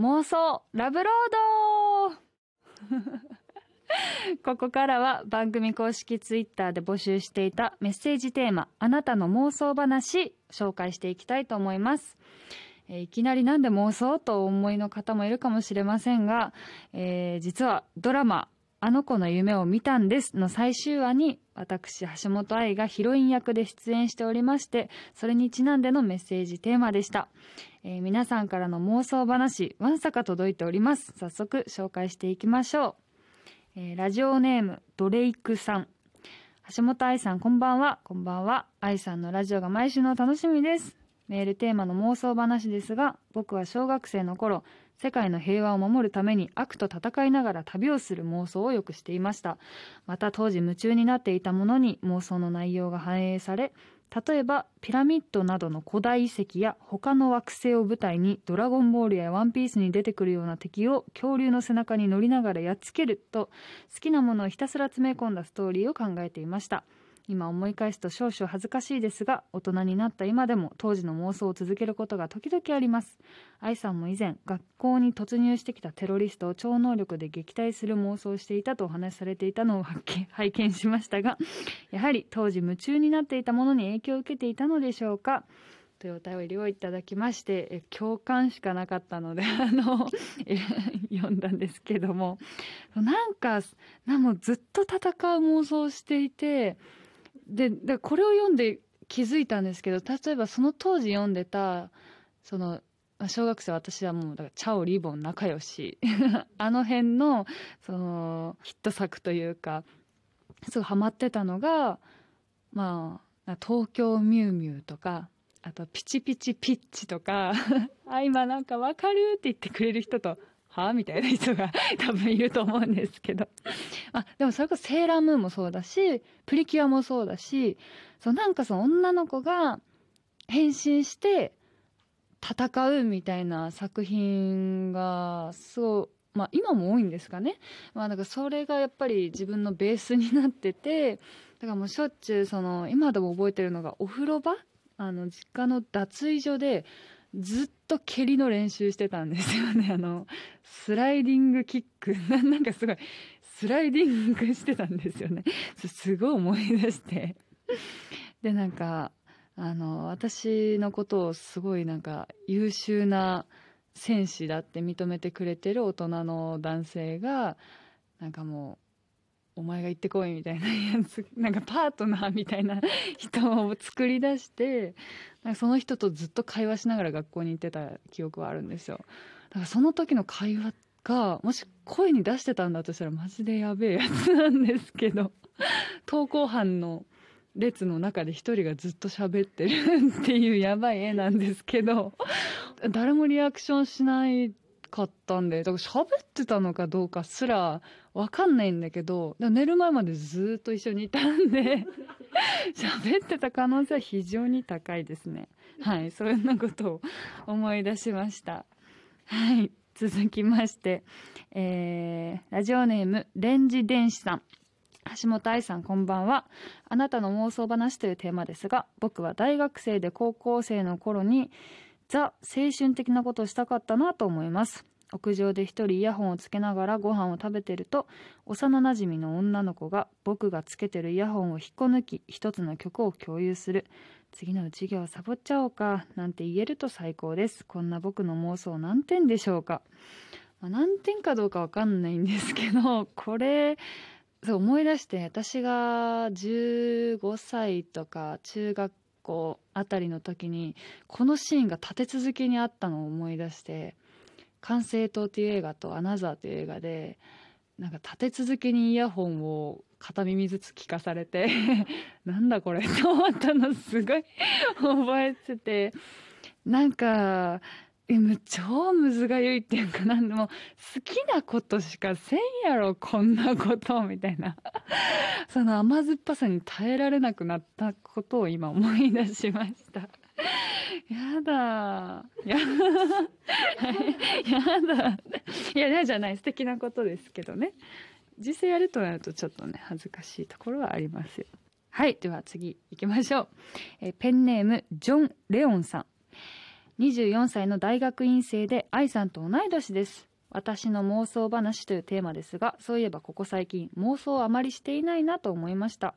妄想ラブロード。ここからは番組公式ツイッターで募集していたメッセージテーマあなたの妄想話紹介していきたいと思います。えいきなりなんで妄想とお思いの方もいるかもしれませんが、えー、実はドラマあの子の夢を見たんですの最終話に私橋本愛がヒロイン役で出演しておりましてそれにちなんでのメッセージテーマでした、えー、皆さんからの妄想話わんさか届いております。早速紹介していきましょう、えー、ラジオネームドレイクさん。橋本愛さんこんばんは。こんばんは。愛さんのラジオが毎週の楽しみです。メールテーマの妄想話ですが僕は小学生の頃世界の平和を守るために悪と戦いながら旅をする妄想をよくしていました。また当時夢中になっていたものに妄想の内容が反映され例えばピラミッドなどの古代遺跡や他の惑星を舞台にドラゴンボールやワンピースに出てくるような敵を恐竜の背中に乗りながらやっつけると好きなものをひたすら詰め込んだストーリーを考えていました。今思い返すと少々恥ずかしいですが大人になった今でも当時の妄想を続けることが時々あります。愛さんも以前学校に突入してきたテロリストを超能力で撃退する妄想をしていたとお話しされていたのを 拝見しましたがやはり当時夢中になっていたものに影響を受けていたのでしょうかというお便りをいただきまして共感しかなかったので あの読んだんですけども。なんかなんもずっと戦う妄想をしていてででこれを読んで気づいたんですけど例えばその当時読んでたその小学生私はもうだからチャオリボン仲良し。あの辺のそのヒット作というかすごいハマってたのがまあ東京ミュウミュウとかあとピチピチピッチとか あ今なんかわかるって言ってくれる人とは？みたいな人が 多分いると思うんですけど。あでもそれこそセーラームーンもそうだしプリキュアもそうだしそうなんかその女の子が変身して戦うみたいな作品がそうまあ今も多いんですかね。まあだかそれがやっぱり自分のベースになっててだからもうしょっちゅうその今でも覚えてるのがお風呂場？あの実家の脱衣所でずっと蹴りの練習してたんですよね。あのスライディングキック。なんかすごいスライディングしてたんですよね。すごい思い出して。でなんかあの私のことをすごいなんか優秀な戦士だって認めてくれてる大人の男性がなんかもうお前が行ってこいみたいな やつ。なんかパートナーみたいな 人を作り出してなんかその人とずっと会話しながら学校に行ってた記憶はあるんですよ。だからその時の会話がもし声に出してたんだとしたらマジでやべえやつなんですけど 登校班の列の中で一人がずっと喋ってるっていうやばい絵なんですけど誰もリアクションしないかったんでだから喋ってたのかどうかすら分かんないんだけど寝る前までずっと一緒にいたんで 喋ってた可能性は非常に高いですね。はいそんなことを思い出しました。はい続きまして、えー、ラジオネームレンジ電子さん。橋本愛さんこんばんは。あなたの妄想話というテーマですが僕は大学生で高校生の頃にザ青春的なことをしたかったなと思います。屋上で一人イヤホンをつけながらご飯を食べてると幼なじみの女の子が僕がつけてるイヤホンを引っこ抜き一つの曲を共有する。次の授業サボっちゃおうかなんて言えると最高です。こんな僕の妄想何点でしょうか、まあ、何点かどうかわかんないんですけどこれそう思い出して私が15歳とか中学校あたりの時にこのシーンが立て続けにあったのを思い出して「完成塔」っていう映画と「アナザー」という映画でなんか立て続けにイヤホンを片耳ずつ聞かされて なんだこれと思ったのすごい覚えててなんか超むずがゆいっていうかなんでも好きなことしかせんやろこんなことみたいな。その甘酸っぱさに耐えられなくなったことを今思い出しました。やだ。やだ。やだ。いや嫌じゃない素敵なことですけどね。実際やるとなるとちょっとね恥ずかしいところはありますよ。はいでは次行きましょう。えペンネームジョン・レオンさん。24歳の大学院生で愛さんと同い年です。私の妄想話というテーマですがそういえばここ最近妄想をあまりしていないなと思いました。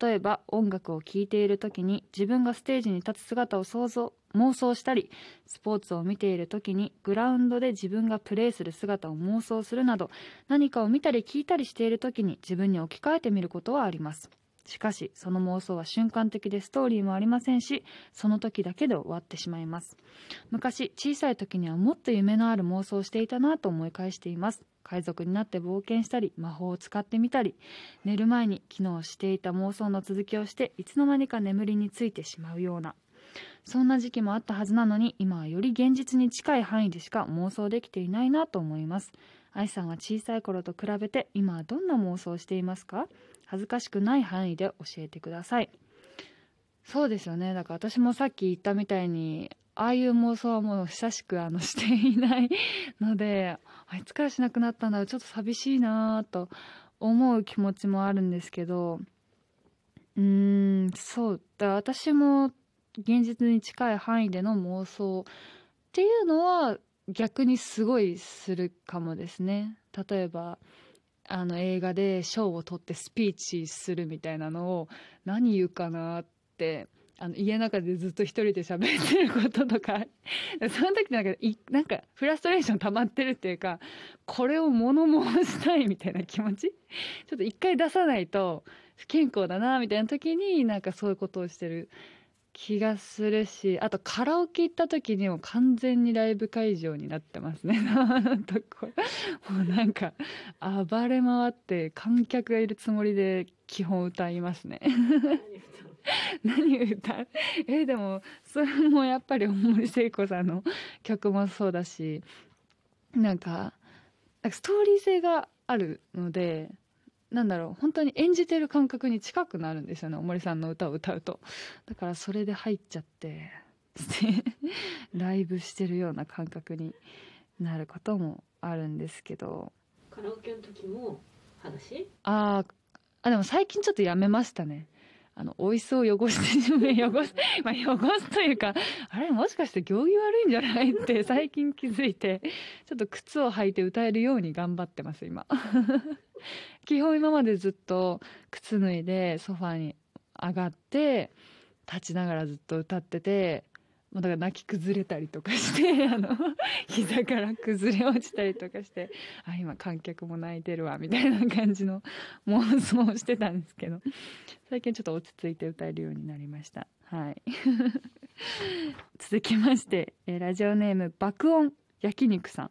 例えば音楽を聴いている時に自分がステージに立つ姿を想像妄想したりスポーツを見ている時にグラウンドで自分がプレーする姿を妄想するなど何かを見たり聞いたりしている時に自分に置き換えてみることはあります。しかしその妄想は瞬間的でストーリーもありませんしその時だけで終わってしまいます。昔小さい時にはもっと夢のある妄想をしていたなと思い返しています。海賊になって冒険したり魔法を使ってみたり寝る前に昨日していた妄想の続きをしていつの間にか眠りについてしまうような。そんな時期もあったはずなのに今はより現実に近い範囲でしか妄想できていないなと思います。愛さんは小さい頃と比べて今はどんな妄想をしていますか？恥ずかしくない範囲で教えてください。そうですよね。だから私もさっき言ったみたいにああいう妄想はもう久しくあのしていないのであいつからしなくなったんだ。ちょっと寂しいなと思う気持ちもあるんですけど。うーんそう。だ私も現実に近い範囲での妄想っていうのは逆にすごいするかもですね。例えばあの映画で賞を取ってスピーチするみたいなのを何言うかなってあの家の中でずっと一人で喋ってることとか。その時なんかいなんかフラストレーション溜まってるっていうかこれを物申したいみたいな気持ち？ちょっと一回出さないと不健康だなみたいな時になんかそういうことをしてる。気がするしあとカラオケ行った時にも完全にライブ会場になってますね。とこ。もうなんか暴れ回って観客がいるつもりで基本歌いますね。何歌う？えでもそれもやっぱり大森聖子さんの曲もそうだしなんかストーリー性があるのでなんだろう本当に演じてる感覚に近くなるんですよね大森さんの歌を歌うと。だからそれで入っちゃって ライブしてるような感覚になることもあるんですけど。カラオケの時も話？ああでも最近ちょっとやめましたねあの、お椅子を汚して汚す、まあ、汚すというか、あれ、もしかして行儀悪いんじゃない？って 最近気づいて、ちょっと靴を履いて歌えるように頑張ってます、今。基本今までずっと靴脱いでソファに上がって立ちながらずっと歌っててだから泣き崩れたりとかして あの 膝から崩れ落ちたりとかしてあ今観客も泣いてるわみたいな感じの妄想をしてたんですけど最近ちょっと落ち着いて歌えるようになりました。はい。続きましてラジオネーム爆音焼肉さん。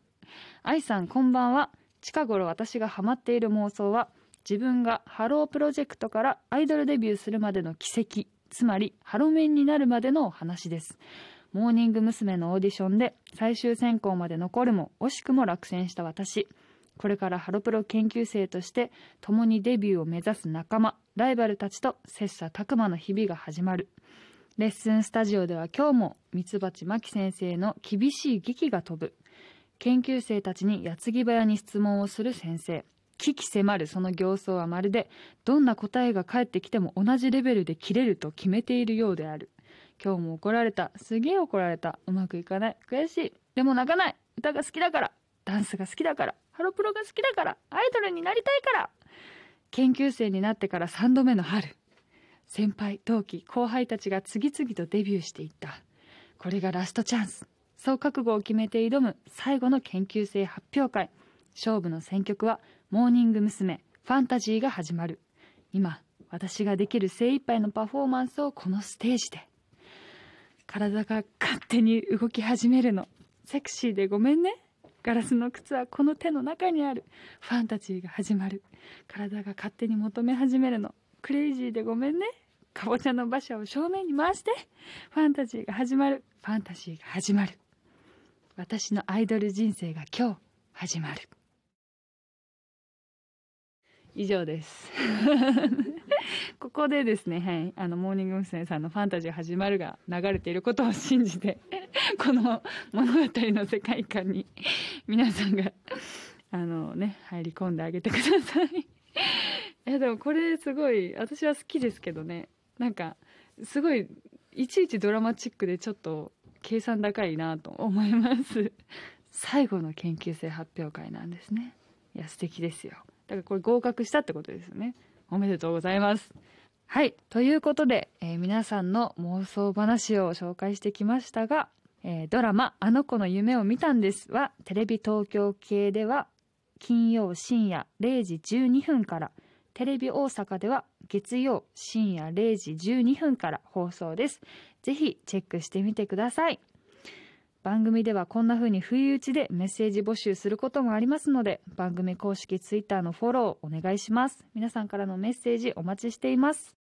愛さんこんばんは。近頃私がハマっている妄想は自分がハロープロジェクトからアイドルデビューするまでの奇跡つまりハロメンになるまでの話です。モーニング娘。のオーディションで最終選考まで残るも惜しくも落選した私。これからハロプロ研究生として共にデビューを目指す仲間ライバルたちと切磋琢磨の日々が始まる。レッスンスタジオでは今日もミツバチマキ先生の厳しい劇が飛ぶ。研究生たちに矢継ぎ早に質問をする先生。危機迫るその形相はまるでどんな答えが返ってきても同じレベルで切れると決めているようである。今日も怒られた。すげえ怒られた。うまくいかない。悔しい。でも泣かない。歌が好きだから。ダンスが好きだから。ハロプロが好きだから。アイドルになりたいから。研究生になってから3度目の春。先輩同期後輩たちが次々とデビューしていった。これがラストチャンス。そう覚悟を決めて挑む。最後の研究生発表会。勝負の選曲はモーニング娘。ファンタジーが始まる。今私ができる精一杯のパフォーマンスをこのステージで。体が勝手に動き始めるの。セクシーでごめんね。ガラスの靴はこの手の中にある。ファンタジーが始まる。体が勝手に求め始めるの。クレイジーでごめんね。かぼちゃの馬車を正面に回して。ファンタジーが始まる。ファンタジーが始まる。私のアイドル人生が今日始まる。以上です。ここでですね、はい、あのモーニング娘。さんの「ファンタジー始まる」が流れていることを信じて この物語の世界観に皆さんがあのね入り込んであげてください。いやでもこれすごい私は好きですけどね。なんかすごいいちいちドラマチックでちょっと計算高いなと思います。最後の研究生発表会なんですね。いや素敵ですよ。だからこれ合格したってことですよね。おめでとうございます。はい。ということで、えー皆さんの妄想話を紹介してきましたが、えードラマ「あの子の夢を見たんです」はテレビ東京系では金曜深夜0時12分からテレビ大阪では月曜深夜0時12分から放送です。ぜひチェックしてみてください。番組ではこんな風に不意打ちでメッセージ募集することもありますので番組公式ツイッターのフォローお願いします。皆さんからのメッセージお待ちしています。